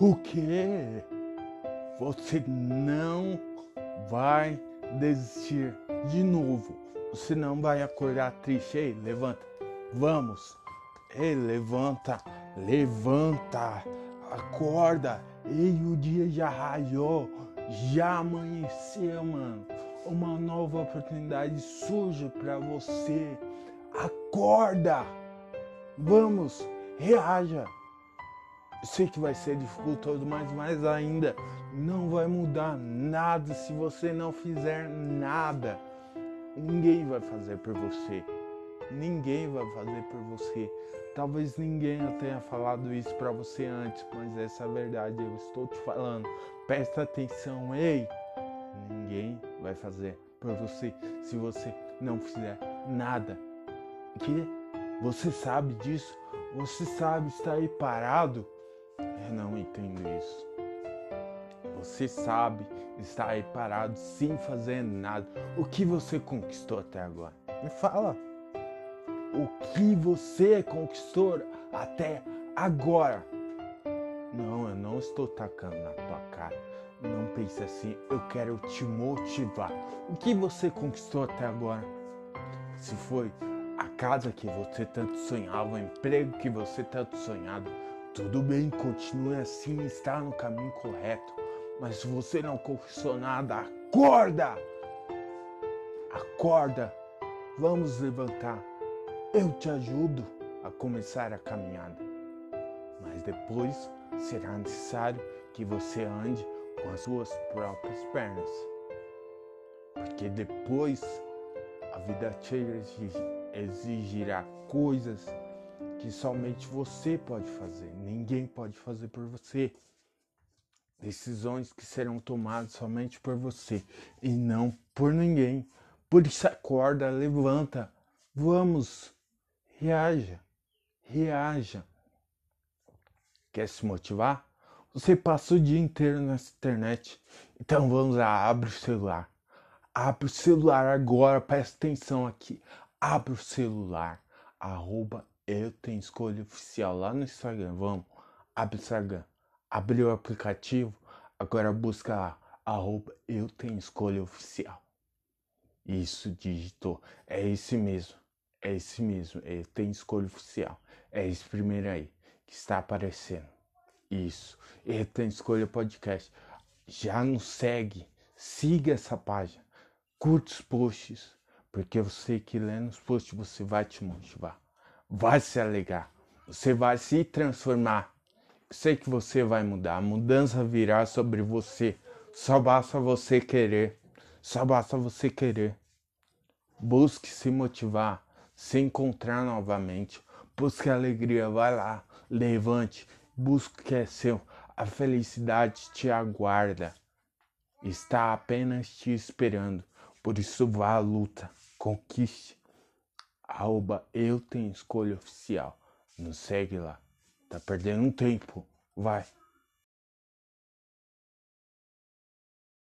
O quê? Você não vai desistir de novo. Você não vai acordar triste. Ei, levanta. Vamos. Ei, levanta. Levanta. Acorda. Ei, o dia já raiou. Já amanheceu, mano. Uma nova oportunidade surge para você. Acorda. Vamos, reaja. Sei que vai ser dificultoso, mas mais ainda não vai mudar nada se você não fizer nada. Ninguém vai fazer por você. Ninguém vai fazer por você. Talvez ninguém tenha falado isso para você antes, mas essa é a verdade. Eu estou te falando. Presta atenção, ei! Ninguém vai fazer por você se você não fizer nada. Que você sabe disso? Você sabe estar aí parado? Eu não entendo isso. Você sabe estar aí parado sem fazer nada. O que você conquistou até agora? Me fala. O que você conquistou até agora? Não, eu não estou tacando na tua cara. Não pense assim, eu quero te motivar. O que você conquistou até agora? Se foi a casa que você tanto sonhava, o emprego que você tanto sonhava, tudo bem, continue assim, está no caminho correto. Mas se você não conquistou nada, acorda! Acorda! Vamos levantar. Eu te ajudo a começar a caminhada. Mas depois será necessário que você ande com as suas próprias pernas. Porque depois a vida te exigirá coisas que somente você pode fazer, ninguém pode fazer por você. Decisões que serão tomadas somente por você e não por ninguém. Por isso acorda, levanta, vamos, reaja, reaja. Quer se motivar? Você passa o dia inteiro na internet. Então vamos lá, abre o celular. Abre o celular agora, presta atenção aqui. Abre o celular. Arroba eu tenho escolha oficial lá no Instagram. Vamos. Abre o Instagram. Abriu o aplicativo. Agora busca lá. Arroba eu tenho escolha oficial. Isso, digitou. É esse mesmo. É esse mesmo. É, tem escolha oficial. É esse primeiro aí que está aparecendo. Isso. E tem escolha podcast. Já nos segue. Siga essa página. Curte os posts. Porque eu sei que lendo os posts você vai te motivar. Vai se alegrar. Você vai se transformar. Sei que você vai mudar. A mudança virá sobre você. Só basta você querer. Só basta você querer. Busque se motivar, se encontrar novamente. Busque alegria, vai lá, levante, busque o que é seu. A felicidade te aguarda. Está apenas te esperando. Por isso vá à luta, conquiste. Arroba eu tenho escolha oficial. Nos segue lá. Tá perdendo um tempo. Vai.